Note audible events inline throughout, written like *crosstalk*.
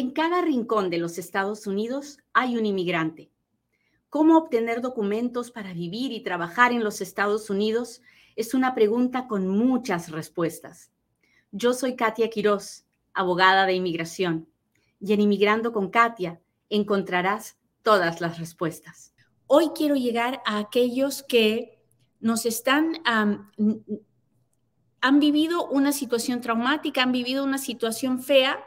En cada rincón de los Estados Unidos hay un inmigrante. ¿Cómo obtener documentos para vivir y trabajar en los Estados Unidos? Es una pregunta con muchas respuestas. Yo soy Katia Quiroz, abogada de inmigración, y en Inmigrando con Katia encontrarás todas las respuestas. Hoy quiero llegar a aquellos que nos están, han vivido una situación traumática, han vivido una situación fea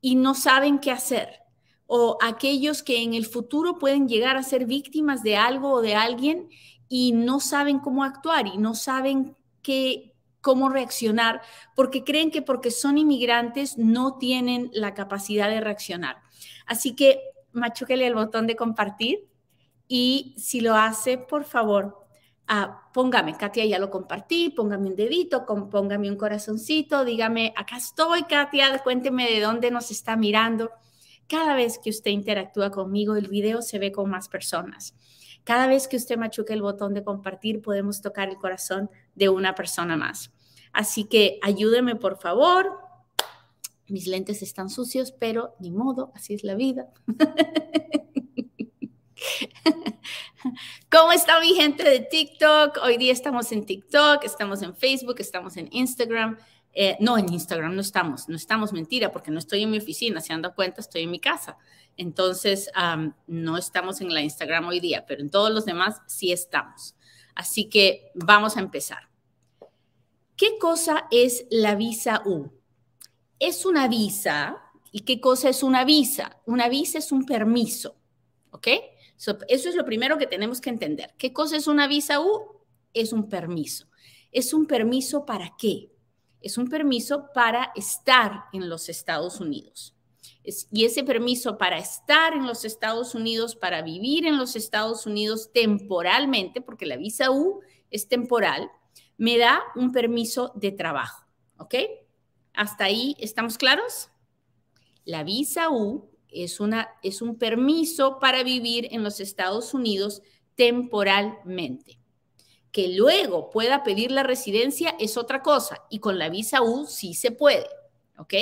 y no saben qué hacer. O aquellos que en el futuro pueden llegar a ser víctimas de algo o de alguien y no saben cómo actuar y no saben qué, cómo reaccionar porque creen que porque son inmigrantes no tienen la capacidad de reaccionar. Así que machúquele el botón de compartir y si lo hace, por favor, ah, póngame, Katia, ya lo compartí, póngame un dedito, póngame un corazoncito, dígame, acá estoy, Katia, cuénteme de dónde nos está mirando. Cada vez que usted interactúa conmigo, el video se ve con más personas. Cada vez que usted machuque el botón de compartir, podemos tocar el corazón de una persona más. Así que ayúdeme, por favor. Mis lentes están sucios, pero ni modo, así es la vida. *laughs* *laughs* ¿Cómo está mi gente de TikTok? Hoy día estamos en TikTok, estamos en Facebook, estamos en Instagram. Eh, no, en Instagram no estamos, no estamos, mentira, porque no estoy en mi oficina, se han dado cuenta, estoy en mi casa. Entonces, no estamos en la Instagram hoy día, pero en todos los demás sí estamos. Así que vamos a empezar. ¿Qué cosa es la visa U? Es una visa. ¿Y qué cosa es una visa? Una visa es un permiso, ¿ok? Eso es lo primero que tenemos que entender. ¿Qué cosa es una visa U? Es un permiso. ¿Es un permiso para qué? Es un permiso para estar en los Estados Unidos. y ese permiso para estar en los Estados Unidos, para vivir en los Estados Unidos temporalmente, porque la visa U es temporal, me da un permiso de trabajo. ¿Ok? ¿Hasta ahí estamos claros? La visa U es, una, es un permiso para vivir en los Estados Unidos temporalmente. Que luego pueda pedir la residencia es otra cosa y con la visa U sí se puede, ¿ok?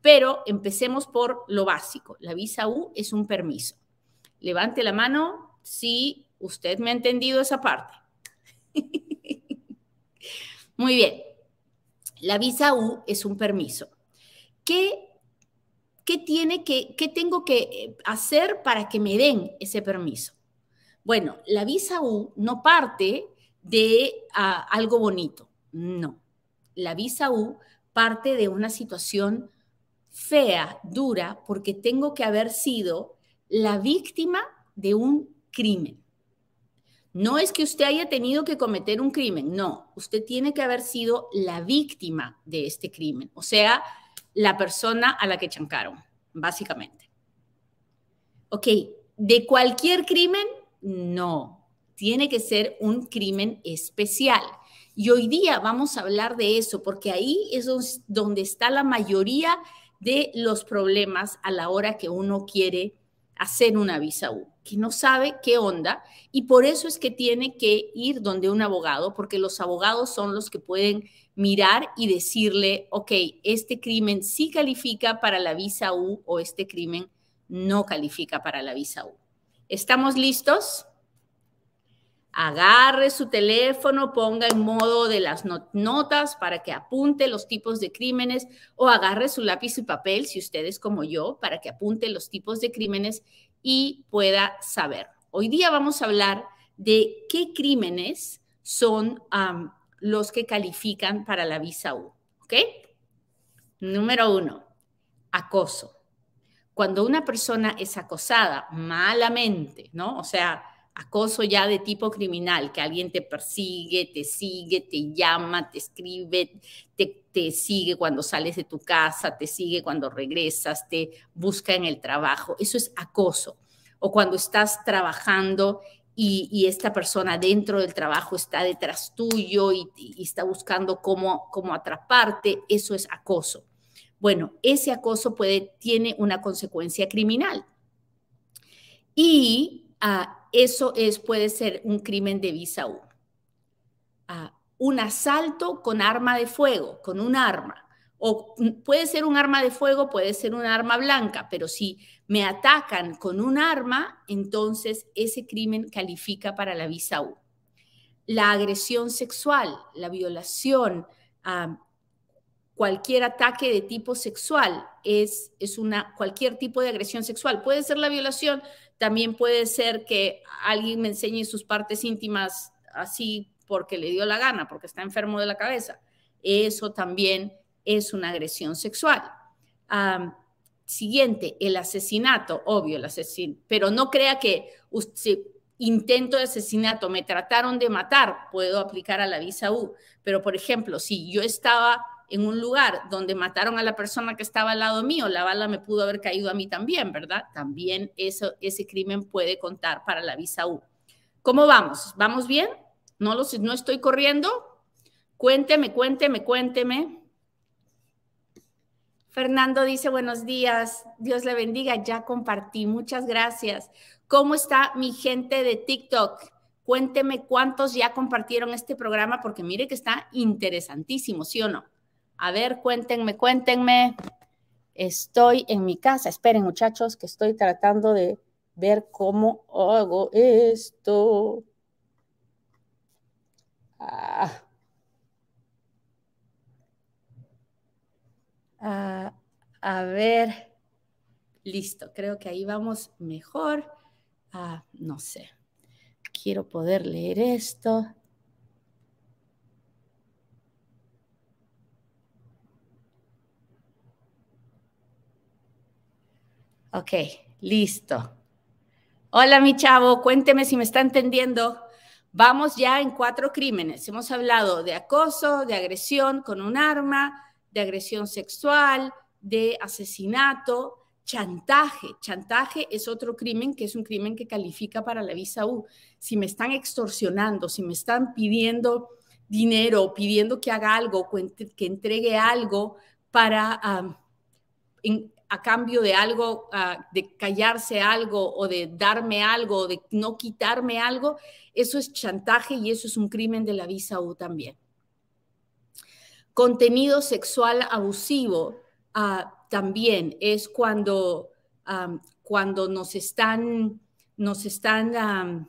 Pero empecemos por lo básico. La visa U es un permiso. Levante la mano si usted me ha entendido esa parte. *laughs* Muy bien. La visa U es un permiso. ¿Qué ¿qué, tiene que, qué tengo que eh, hacer para que me den ese permiso? Bueno, la visa U no parte de ah, algo bonito, no. La visa U parte de una situación fea, dura, porque tengo que haber sido la víctima de un crimen. No es que usted haya tenido que cometer un crimen, no, usted tiene que haber sido la víctima de este crimen. O sea, la persona a la que chancaron, básicamente. Ok, ¿de cualquier crimen? No, tiene que ser un crimen especial. Y hoy día vamos a hablar de eso, porque ahí es donde está la mayoría de los problemas a la hora que uno quiere hacer una visa U, que no sabe qué onda y por eso es que tiene que ir donde un abogado, porque los abogados son los que pueden mirar y decirle, ok, este crimen sí califica para la visa U o este crimen no califica para la visa U. ¿Estamos listos? Agarre su teléfono, ponga en modo de las notas para que apunte los tipos de crímenes o agarre su lápiz y papel, si usted es como yo, para que apunte los tipos de crímenes y pueda saber. Hoy día vamos a hablar de qué crímenes son los que califican para la visa U. Número uno, acoso. Cuando una persona es acosada malamente, ¿no? O sea, acoso ya de tipo criminal, que alguien te persigue, te sigue, te llama, te escribe, te, te, sigue cuando sales de tu casa, te sigue cuando regresas, te busca en el trabajo. Eso es acoso. O cuando estás trabajando y, esta persona dentro del trabajo está detrás tuyo y, está buscando cómo, cómo atraparte, eso es acoso. Bueno, ese acoso puede, tiene una consecuencia criminal. Y ah, eso es, puede ser un crimen de visa. Ah, un asalto con arma de fuego, con un arma, O puede ser un arma de fuego, puede ser un arma blanca, pero si me atacan con un arma, entonces ese crimen califica para la visa U. La agresión sexual, la violación, cualquier ataque de tipo sexual es, es una, cualquier tipo de agresión sexual. Puede ser la violación, también puede ser que alguien me enseñe sus partes íntimas así porque le dio la gana, porque está enfermo de la cabeza. Eso también es una agresión sexual. siguiente, el asesinato, obvio, el asesino, pero no crea que usted, intento de asesinato, me trataron de matar, puedo aplicar a la visa U. Pero, por ejemplo, si yo estaba en un lugar donde mataron a la persona que estaba al lado mío, la bala me pudo haber caído a mí también, ¿verdad? También eso, ese crimen puede contar para la visa U. ¿Cómo vamos? ¿Vamos bien? ¿No, los, no estoy corriendo? Cuénteme, cuénteme, cuénteme. Fernando dice, buenos días, Dios le bendiga, ya compartí, muchas gracias. ¿Cómo está mi gente de TikTok? Cuénteme cuántos ya compartieron este programa porque mire que está interesantísimo, ¿sí o no? A ver, cuéntenme, cuéntenme. Estoy en mi casa. Esperen, muchachos, que estoy tratando de ver cómo hago esto. Ah. Ah, a ver. Listo, creo que ahí vamos mejor. Ah, no sé. Quiero poder leer esto. Ok, listo. Hola, mi chavo, cuénteme si me está entendiendo. Vamos ya en cuatro crímenes. Hemos hablado de acoso, de agresión con un arma, de agresión sexual, de asesinato, chantaje. Chantaje es otro crimen que es un crimen que califica para la visa U. Si me están extorsionando, si me están pidiendo dinero, pidiendo que haga algo, que entregue algo para a cambio de algo, de callarse algo o de darme algo o de no quitarme algo, eso es chantaje y eso es un crimen de la visa U también. Contenido sexual abusivo ah, también es cuando, cuando nos están, nos están,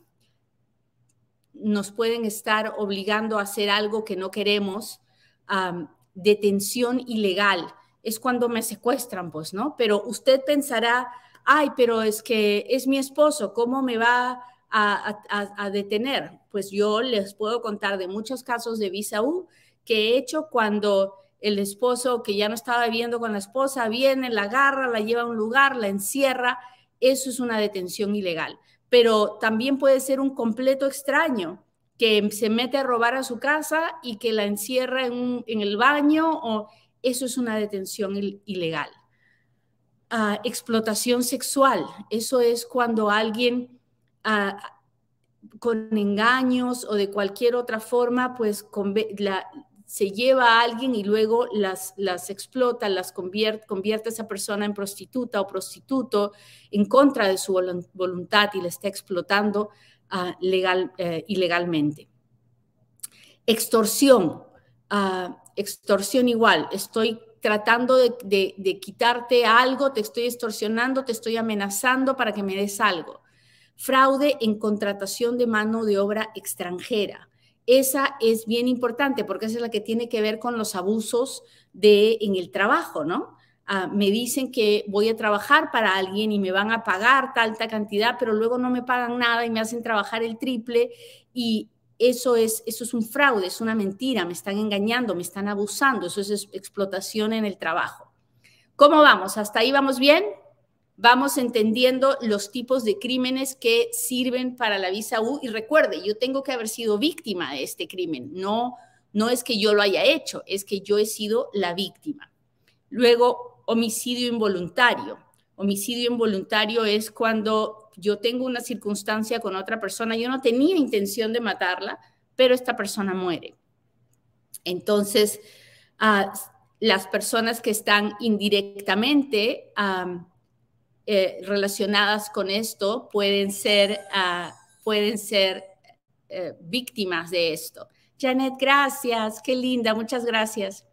nos pueden estar obligando a hacer algo que no queremos, detención ilegal es cuando me secuestran, pues, ¿no? Pero usted pensará, ay, pero es que es mi esposo, ¿cómo me va a, detener? Pues yo les puedo contar de muchos casos de visa que he hecho cuando el esposo que ya no estaba viviendo con la esposa viene, la agarra, la lleva a un lugar, la encierra, eso es una detención ilegal. Pero también puede ser un completo extraño que se mete a robar a su casa y que la encierra en, en el baño o eso es una detención ilegal. Ah, explotación sexual, eso es cuando alguien ah, con engaños o de cualquier otra forma, pues se lleva a alguien y luego las, las explota, las convierte, convierte a esa persona en prostituta o prostituto en contra de su voluntad y le está explotando ah, legal, eh, ilegalmente. Extorsión extorsión igual, estoy tratando de, quitarte algo, te estoy extorsionando, te estoy amenazando para que me des algo. Fraude en contratación de mano de obra extranjera. Esa es bien importante porque esa es la que tiene que ver con los abusos de, en el trabajo, ¿no? Ah, me dicen que voy a trabajar para alguien y me van a pagar tal, cantidad, pero luego no me pagan nada y me hacen trabajar el triple y eso es, eso es un fraude, es una mentira, me están engañando, me están abusando, eso es explotación en el trabajo. ¿Cómo vamos? ¿Hasta ahí vamos bien? Vamos entendiendo los tipos de crímenes que sirven para la visa U y recuerde, yo tengo que haber sido víctima de este crimen, no, no es que yo lo haya hecho, es que yo he sido la víctima. Luego, homicidio involuntario. Homicidio involuntario es cuando yo tengo una circunstancia con otra persona, yo no tenía intención de matarla, pero esta persona muere. Entonces, ah, las personas que están indirectamente eh, relacionadas con esto pueden ser, ah, pueden ser eh, víctimas de esto. Janet, gracias, qué linda, muchas gracias.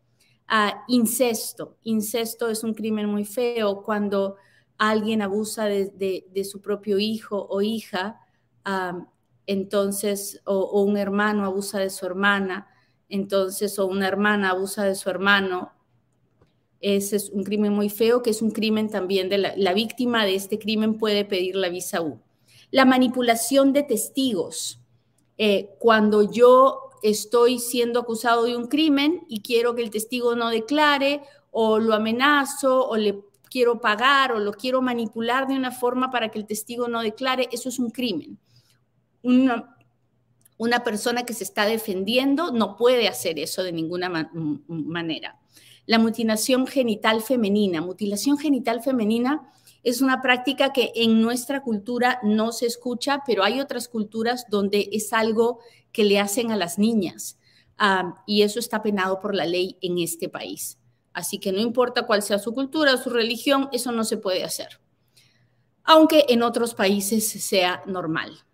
Ah, incesto. Incesto es un crimen muy feo cuando alguien abusa de, su propio hijo o hija, entonces, o, un hermano abusa de su hermana, entonces, o una hermana abusa de su hermano. Ese es un crimen muy feo, que es un crimen también de la, víctima de este crimen puede pedir la visa U. La manipulación de testigos. Eh, cuando yo estoy siendo acusado de un crimen y quiero que el testigo no declare o lo amenazo o le quiero pagar o lo quiero manipular de una forma para que el testigo no declare, eso es un crimen. Una, una persona que se está defendiendo no puede hacer eso de ninguna manera. La mutilación genital femenina. Mutilación genital femenina es una práctica que en nuestra cultura no se escucha, pero hay otras culturas donde es algo que le hacen a las niñas. y eso está penado por la ley en este país. Así que no importa cuál sea su cultura su religión, eso no se puede hacer. Aunque en otros países sea normal.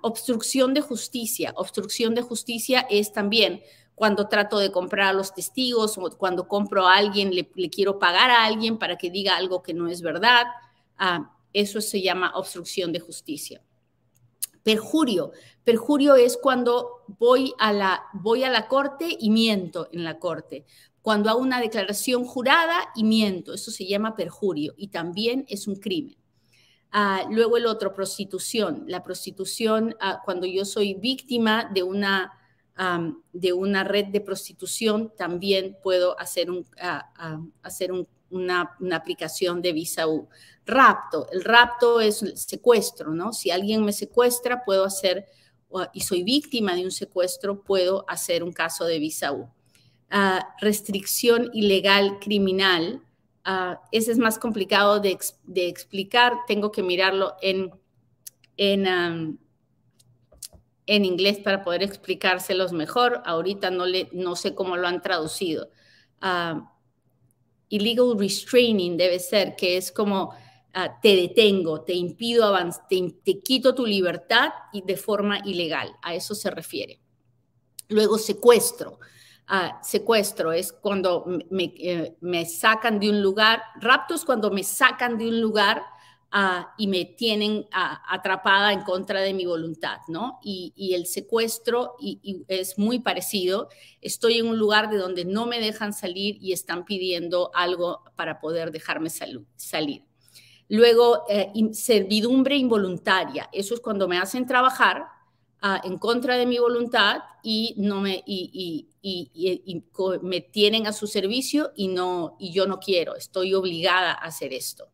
obstrucción de justicia. Obstrucción de justicia es también cuando trato de comprar a los testigos o cuando compro a alguien, le, quiero pagar a alguien para que diga algo que no es verdad. eso se llama obstrucción de justicia. Perjurio. Perjurio es cuando voy a, la, voy a la corte y miento en la corte. Cuando hago una declaración jurada y miento. Eso se llama perjurio y también es un crimen. Ah, luego el otro, prostitución. La prostitución, ah, cuando yo soy víctima de una, de una red de prostitución, también puedo hacer, un, ah, hacer una, una, aplicación de visa U rapto. El rapto es secuestro, ¿no? Si alguien me secuestra, puedo hacer, y soy víctima de un secuestro, puedo hacer un caso de visa U. Restricción ilegal criminal. Uh, ese es más complicado de, explicar. Tengo que mirarlo en, en, inglés para poder explicárselos mejor. Ahorita no, le, no sé cómo lo han traducido. Illegal restraining debe ser, que es como te detengo, te impido avanzar, te, quito tu libertad y de forma ilegal. A eso se refiere. Luego, secuestro. Ah, secuestro es cuando eh, me, sacan de un lugar, rapto es cuando me sacan de un lugar ah, y me tienen atrapada en contra de mi voluntad, ¿no? Y, el secuestro es muy parecido. Estoy en un lugar de donde no me dejan salir y están pidiendo algo para poder dejarme salir. Luego, eh, servidumbre involuntaria. Eso es cuando me hacen trabajar ah, en contra de mi voluntad y, no me, y, me tienen a su servicio y, no, y yo no quiero. Estoy obligada a hacer esto.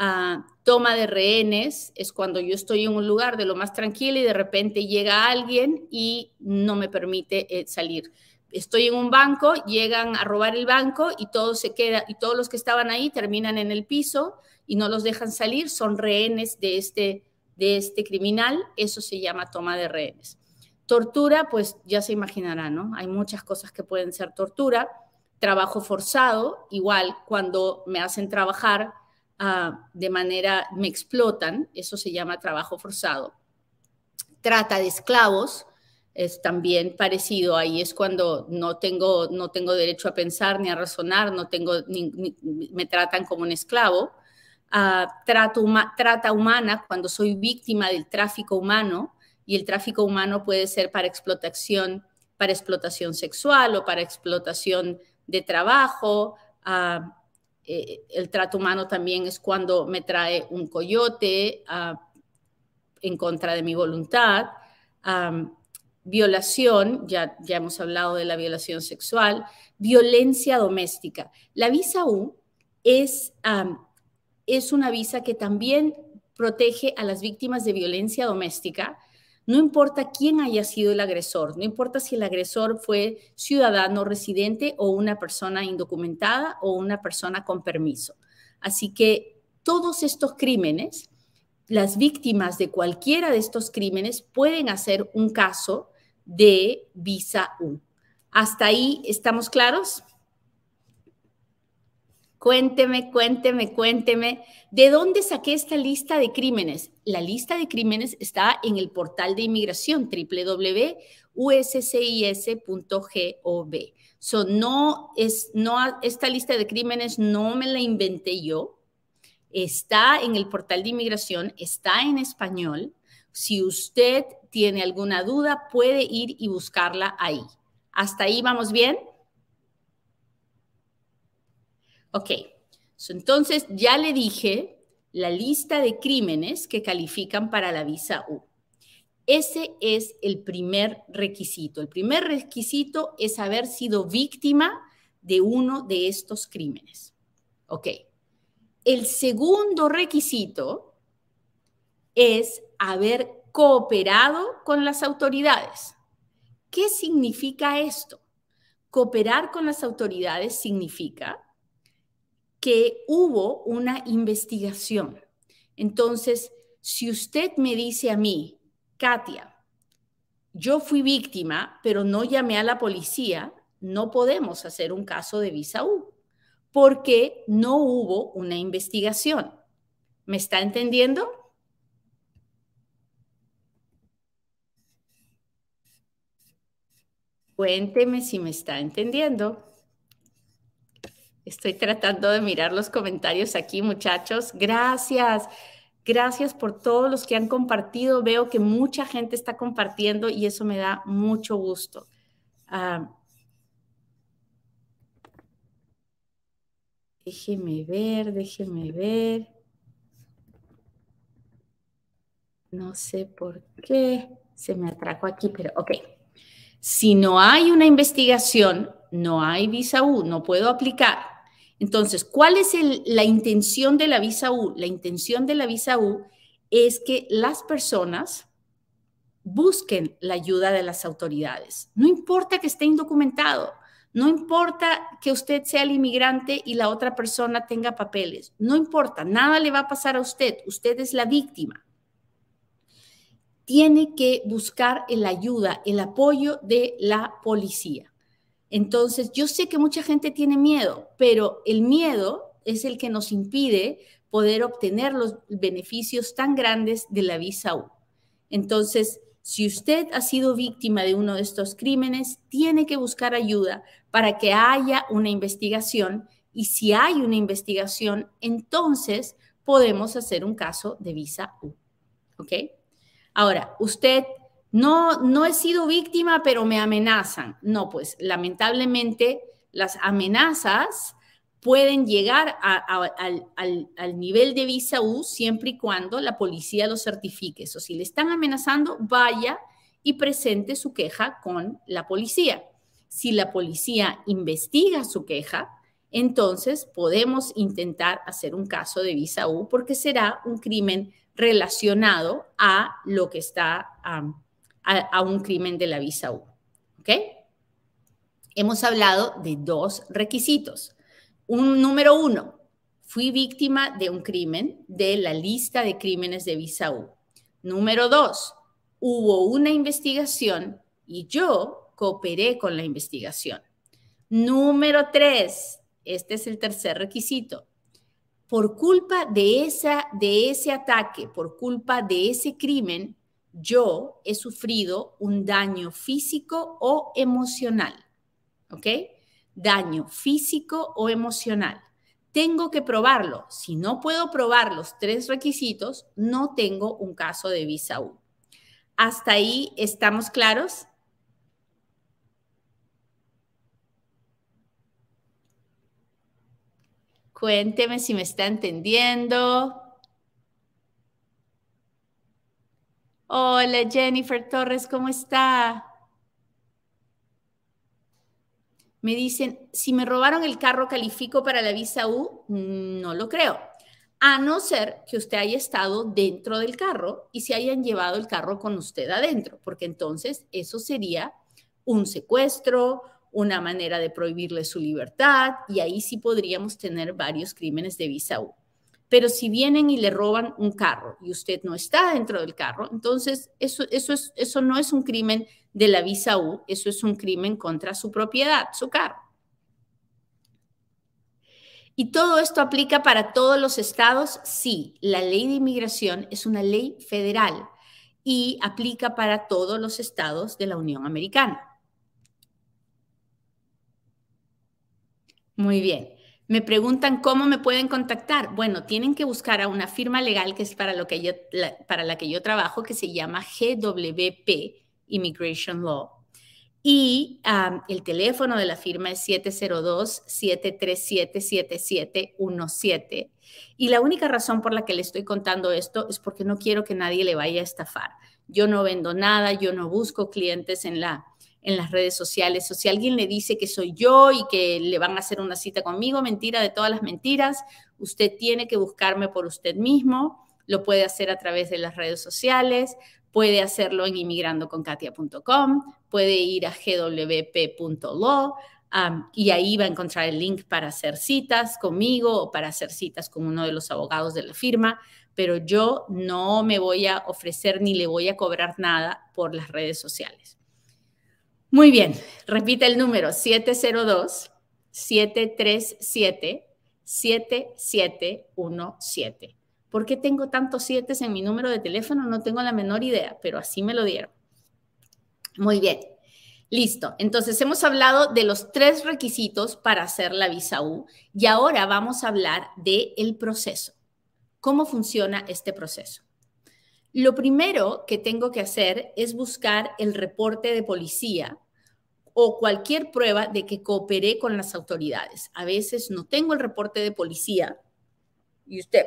Ah, toma de rehenes es cuando yo estoy en un lugar de lo más tranquilo y de repente llega alguien y no me permite eh, salir. Estoy en un banco, llegan a robar el banco y todo se queda y todos los que estaban ahí terminan en el piso y no los dejan salir, son rehenes de este, de este criminal, eso se llama toma de rehenes. Tortura, pues ya se imaginará, ¿no? Hay muchas cosas que pueden ser tortura. Trabajo forzado, igual cuando me hacen trabajar ah, de manera, me explotan, eso se llama trabajo forzado. Trata de esclavos, es también parecido. Ahí es cuando no tengo, no tengo derecho a pensar ni a razonar, no tengo, me tratan como un esclavo trata humana cuando soy víctima del tráfico humano y el tráfico humano puede ser para explotación, para explotación sexual o para explotación de trabajo. Eh, el trato humano también es cuando me trae un coyote en contra de mi voluntad. violación, ya, ya hemos hablado de la violación sexual, violencia doméstica. La visa U es es una visa que también protege a las víctimas de violencia doméstica, no importa quién haya sido el agresor, no importa si el agresor fue ciudadano residente o una persona indocumentada o una persona con permiso. Así que todos estos crímenes, las víctimas de cualquiera de estos crímenes pueden hacer un caso de visa U. ¿Hasta ahí estamos claros? Cuénteme, cuénteme, cuénteme, ¿de dónde saqué esta lista de crímenes? La lista de crímenes está en el portal de inmigración www.uscis.gov. So, no es, no, esta lista de crímenes no me la inventé yo. Está en el portal de inmigración, está en español. Si usted tiene alguna duda, puede ir y buscarla ahí. ¿Hasta ahí vamos bien? Ok. entonces, ya le dije la lista de crímenes que califican para la visa U. Ese es el primer requisito. El primer requisito es haber sido víctima de uno de estos crímenes. Ok. El segundo requisito es haber cooperado con las autoridades. ¿Qué significa esto? Cooperar con las autoridades significa que hubo una investigación. Entonces, si usted me dice a mí, Katia, yo fui víctima, pero no llamé a la policía, no podemos hacer un caso de visa U, porque no hubo una investigación. ¿Me está entendiendo? Cuénteme si me está entendiendo. Estoy tratando de mirar los comentarios aquí, muchachos. Gracias. Gracias por todos los que han compartido. Veo que mucha gente está compartiendo y eso me da mucho gusto. Ah, déjeme ver, déjeme ver. No sé por qué se me atraco aquí, pero ok. Si no hay una investigación, no hay visa U, no puedo aplicar. Entonces, ¿cuál es la intención de la visa U? La intención de la visa U es que las personas busquen la ayuda de las autoridades. No importa que esté indocumentado, no importa que usted sea el inmigrante y la otra persona tenga papeles, no importa, nada le va a pasar a usted, usted es la víctima. Tiene que buscar la ayuda, el apoyo de la policía. Entonces, yo sé que mucha gente tiene miedo, pero el miedo es el que nos impide poder obtener los beneficios tan grandes de la visa U. Entonces, si usted ha sido víctima de uno de estos crímenes, tiene que buscar ayuda para que haya una investigación y si hay una investigación, entonces podemos hacer un caso de visa U. ¿Ok? Ahora, usted no, no he sido víctima, pero me amenazan. No, pues lamentablemente las amenazas pueden llegar al, nivel de visa siempre y cuando la policía lo certifique. O si le están amenazando, vaya y presente su queja con la policía. Si la policía investiga su queja, entonces podemos intentar hacer un caso de visa porque será un crimen relacionado a lo que está a, un crimen de la visa U. ¿Ok? Hemos hablado de dos requisitos. Un número uno, fui víctima de un crimen de la lista de crímenes de visa U. Número dos, hubo una investigación y yo cooperé con la investigación. Número tres, este es el tercer requisito. Por culpa de, esa, de ese ataque, por culpa de ese crimen, yo he sufrido un daño físico o emocional. ¿Ok? Daño físico o emocional. Tengo que probarlo. Si no puedo probar los tres requisitos, no tengo un caso de visa U. ¿Hasta ahí estamos claros? Cuénteme si me está entendiendo. Hola Jennifer Torres, ¿cómo está? Me dicen, si me robaron el carro, ¿califico para la visa U? No lo creo. A no ser que usted haya estado dentro del carro y se hayan llevado el carro con usted adentro, porque entonces eso sería un secuestro, una manera de prohibirle su libertad y ahí sí podríamos tener varios crímenes de visa U. Pero si vienen y le roban un carro y usted no está dentro del carro, entonces eso, eso, es, eso no es un crimen de la visa U, eso es un crimen contra su propiedad, su carro. ¿Y todo esto aplica para todos los estados? Sí, la ley de inmigración es una ley federal y aplica para todos los estados de la Unión Americana. Muy bien. Me preguntan cómo me pueden contactar. Bueno, tienen que buscar a una firma legal que es para, lo que yo, la, para la que yo trabajo, que se llama GWP Immigration Law. Y el teléfono de la firma es 702-737-7717. Y la única razón por la que le estoy contando esto es porque no quiero que nadie le vaya a estafar. Yo no vendo nada, yo no busco clientes en la en las redes sociales o si alguien le dice que soy yo y que le van a hacer una cita conmigo, mentira de todas las mentiras, usted tiene que buscarme por usted mismo, lo puede hacer a través de las redes sociales, puede hacerlo en inmigrandoconkatia.com, puede ir a gwp.law y ahí va a encontrar el link para hacer citas conmigo o para hacer citas con uno de los abogados de la firma, pero yo no me voy a ofrecer ni le voy a cobrar nada por las redes sociales. Muy bien, repite el número 702-737-7717. ¿Por qué tengo tantos siete en mi número de teléfono? No tengo la menor idea, pero así me lo dieron. Muy bien, listo. Entonces hemos hablado de los tres requisitos para hacer la visa U y ahora vamos a hablar del el proceso. ¿Cómo funciona este proceso? Lo primero que tengo que hacer es buscar el reporte de policía o cualquier prueba de que cooperé con las autoridades. A veces no tengo el reporte de policía y usted,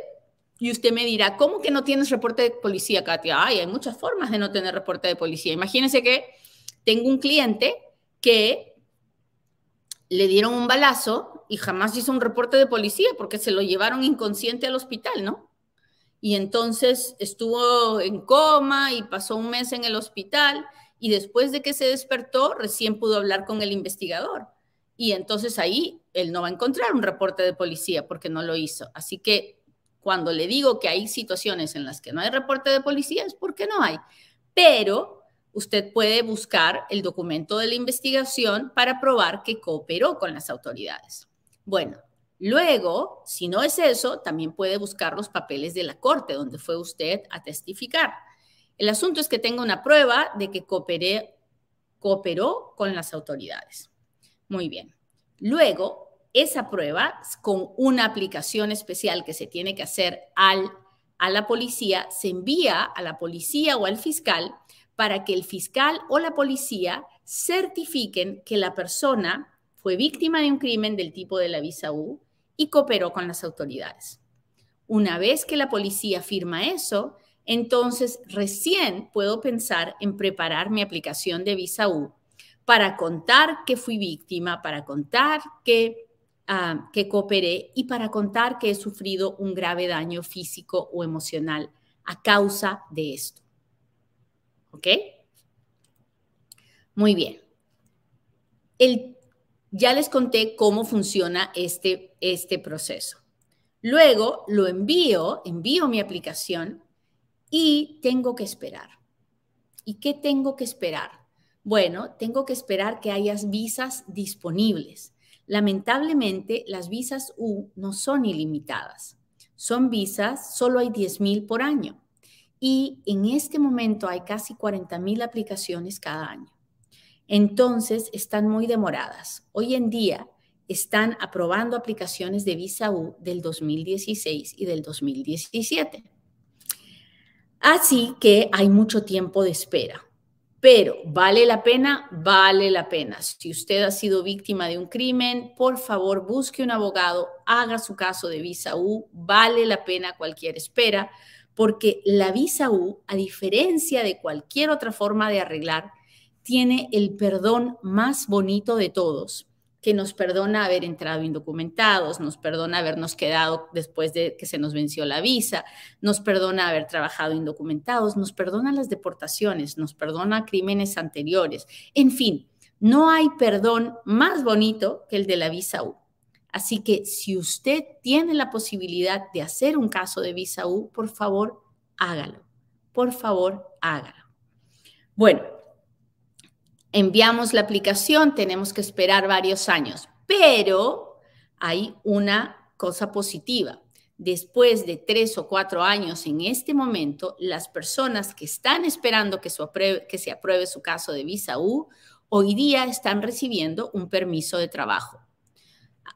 y usted me dirá, ¿cómo que no tienes reporte de policía, Katia? Ay, hay muchas formas de no tener reporte de policía. Imagínense que tengo un cliente que le dieron un balazo y jamás hizo un reporte de policía porque se lo llevaron inconsciente al hospital, ¿no? Y entonces estuvo en coma y pasó un mes en el hospital y después de que se despertó recién pudo hablar con el investigador. Y entonces ahí él no va a encontrar un reporte de policía porque no lo hizo. Así que cuando le digo que hay situaciones en las que no hay reporte de policía es porque no hay. Pero usted puede buscar el documento de la investigación para probar que cooperó con las autoridades. Bueno, Luego, si no es eso, también puede buscar los papeles de la corte donde fue usted a testificar. El asunto es que tenga una prueba de que cooperó con las autoridades. Muy bien. Luego, esa prueba, con una aplicación especial que se tiene que hacer a la policía, se envía a la policía o al fiscal para que el fiscal o la policía certifiquen que la persona fue víctima de un crimen del tipo de la visa U y cooperó con las autoridades. Una vez que la policía firma eso, entonces recién puedo pensar en preparar mi aplicación de visa U para contar que fui víctima, para contar que, ah, que cooperé y para contar que he sufrido un grave daño físico o emocional a causa de esto. ¿Ok? Muy bien. El ya les conté cómo funciona este, este proceso. Luego lo envío, envío mi aplicación y tengo que esperar. ¿Y qué tengo que esperar? Bueno, tengo que esperar que hayas visas disponibles. Lamentablemente, las visas U no son ilimitadas. Son visas, solo hay 10.000 por año. Y en este momento hay casi 40.000 aplicaciones cada año entonces están muy demoradas. Hoy en día están aprobando aplicaciones de visa U del 2016 y del 2017. Así que hay mucho tiempo de espera. Pero ¿vale la pena? Vale la pena. Si usted ha sido víctima de un crimen, por favor busque un abogado, haga su caso de visa U, vale la pena cualquier espera, porque la visa U, a diferencia de cualquier otra forma de arreglar, tiene el perdón más bonito de todos, que nos perdona haber entrado indocumentados, nos perdona habernos quedado después de que se nos venció la visa, nos perdona haber trabajado indocumentados, nos perdona las deportaciones, nos perdona crímenes anteriores. En fin, no hay perdón más bonito que el de la visa U. Así que si usted tiene la posibilidad de hacer un caso de visa U, por favor, hágalo. Por favor, hágalo. Bueno, enviamos la aplicación, tenemos que esperar varios años, pero hay una cosa positiva. Después de tres o cuatro años en este momento, las personas que están esperando que, se apruebe su caso de visa U, hoy día están recibiendo un permiso de trabajo.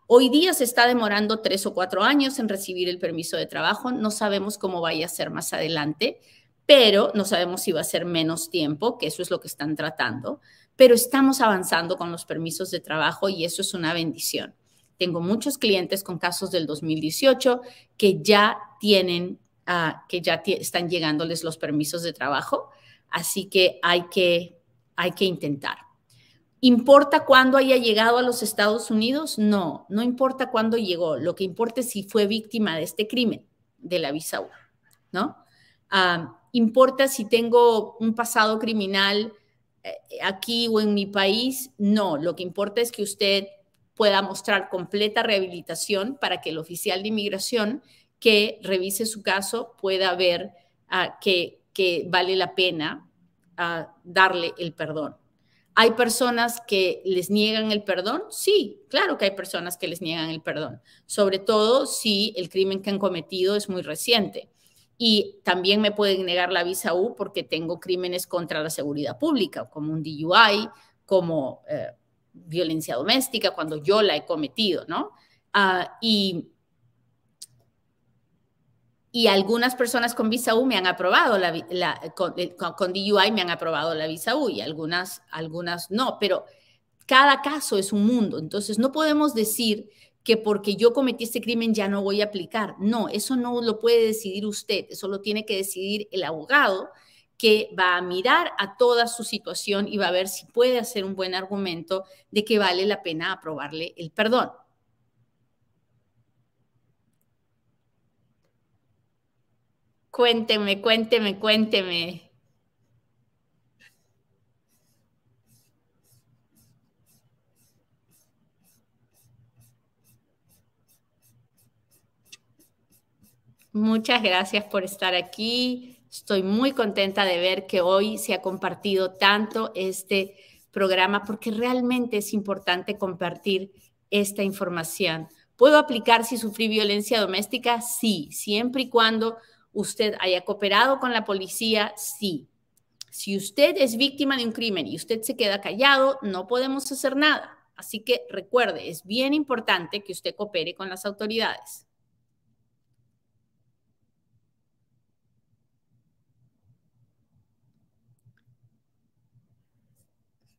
Hoy día se está demorando tres o cuatro años en recibir el permiso de trabajo. No sabemos cómo vaya a ser más adelante, pero no sabemos si va a ser menos tiempo, que eso es lo que están tratando. Pero estamos avanzando con los permisos de trabajo y eso es una bendición. Tengo muchos clientes con casos del 2018 que ya tienen, uh, que ya están llegándoles los permisos de trabajo, así que hay que, hay que intentar. ¿Importa cuándo haya llegado a los Estados Unidos? No, no importa cuándo llegó. Lo que importa es si fue víctima de este crimen de la visa U, ¿no? Uh, importa si tengo un pasado criminal aquí o en mi país. No, lo que importa es que usted pueda mostrar completa rehabilitación para que el oficial de inmigración que revise su caso pueda ver uh, que, vale la pena uh, darle el perdón. ¿Hay personas que les niegan el perdón? Sí, claro que hay personas que les niegan el perdón, sobre todo si el crimen que han cometido es muy reciente. Y también me pueden negar la visa U porque tengo crímenes contra la seguridad pública, como un DUI, como eh, violencia doméstica cuando yo la he cometido, ¿no? Uh, y, y algunas personas con visa U me han aprobado la, la con, eh, con, DUI me han aprobado la visa U y algunas, algunas no, pero cada caso es un mundo, entonces no podemos decir que porque yo cometí este crimen ya no voy a aplicar. No, eso no lo puede decidir usted, eso lo tiene que decidir el abogado que va a mirar a toda su situación y va a ver si puede hacer un buen argumento de que vale la pena aprobarle el perdón. Cuénteme, cuénteme, cuénteme. Muchas gracias por estar aquí. Estoy muy contenta de ver que hoy se ha compartido tanto este programa porque realmente es importante compartir esta información. ¿Puedo aplicar si sufrí violencia doméstica? Sí, siempre y cuando usted haya cooperado con la policía, sí. Si usted es víctima de un crimen y usted se queda callado, no podemos hacer nada. Así que recuerde, es bien importante que usted coopere con las autoridades.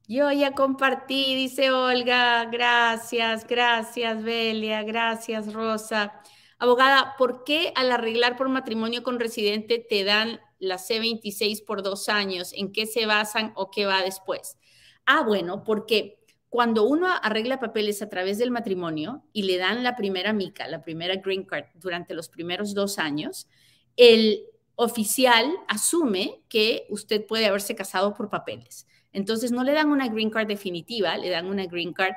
Yo ya compartí, dice Olga, gracias, gracias, Belia, gracias, Rosa. Abogada, ¿por qué al arreglar por matrimonio con residente te dan la C26 por dos años? ¿En qué se basan o qué va después? Ah, bueno, porque cuando uno arregla papeles a través del matrimonio y le dan la primera mica, la primera green card durante los primeros dos años, el oficial asume que usted puede haberse casado por papeles. Entonces no le dan una green card definitiva, le dan una green card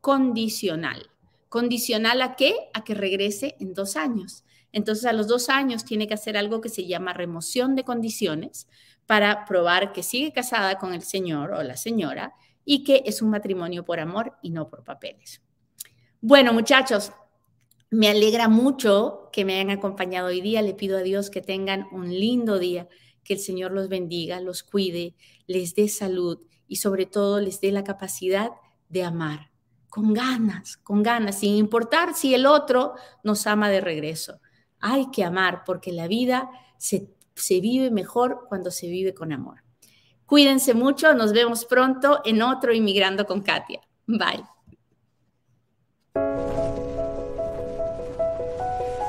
condicional. ¿Condicional a qué? A que regrese en dos años. Entonces a los dos años tiene que hacer algo que se llama remoción de condiciones para probar que sigue casada con el señor o la señora y que es un matrimonio por amor y no por papeles. Bueno, muchachos, me alegra mucho que me hayan acompañado hoy día. Le pido a Dios que tengan un lindo día que el Señor los bendiga, los cuide, les dé salud y sobre todo les dé la capacidad de amar, con ganas, con ganas, sin importar si el otro nos ama de regreso. Hay que amar porque la vida se, se vive mejor cuando se vive con amor. Cuídense mucho, nos vemos pronto en otro Inmigrando con Katia. Bye.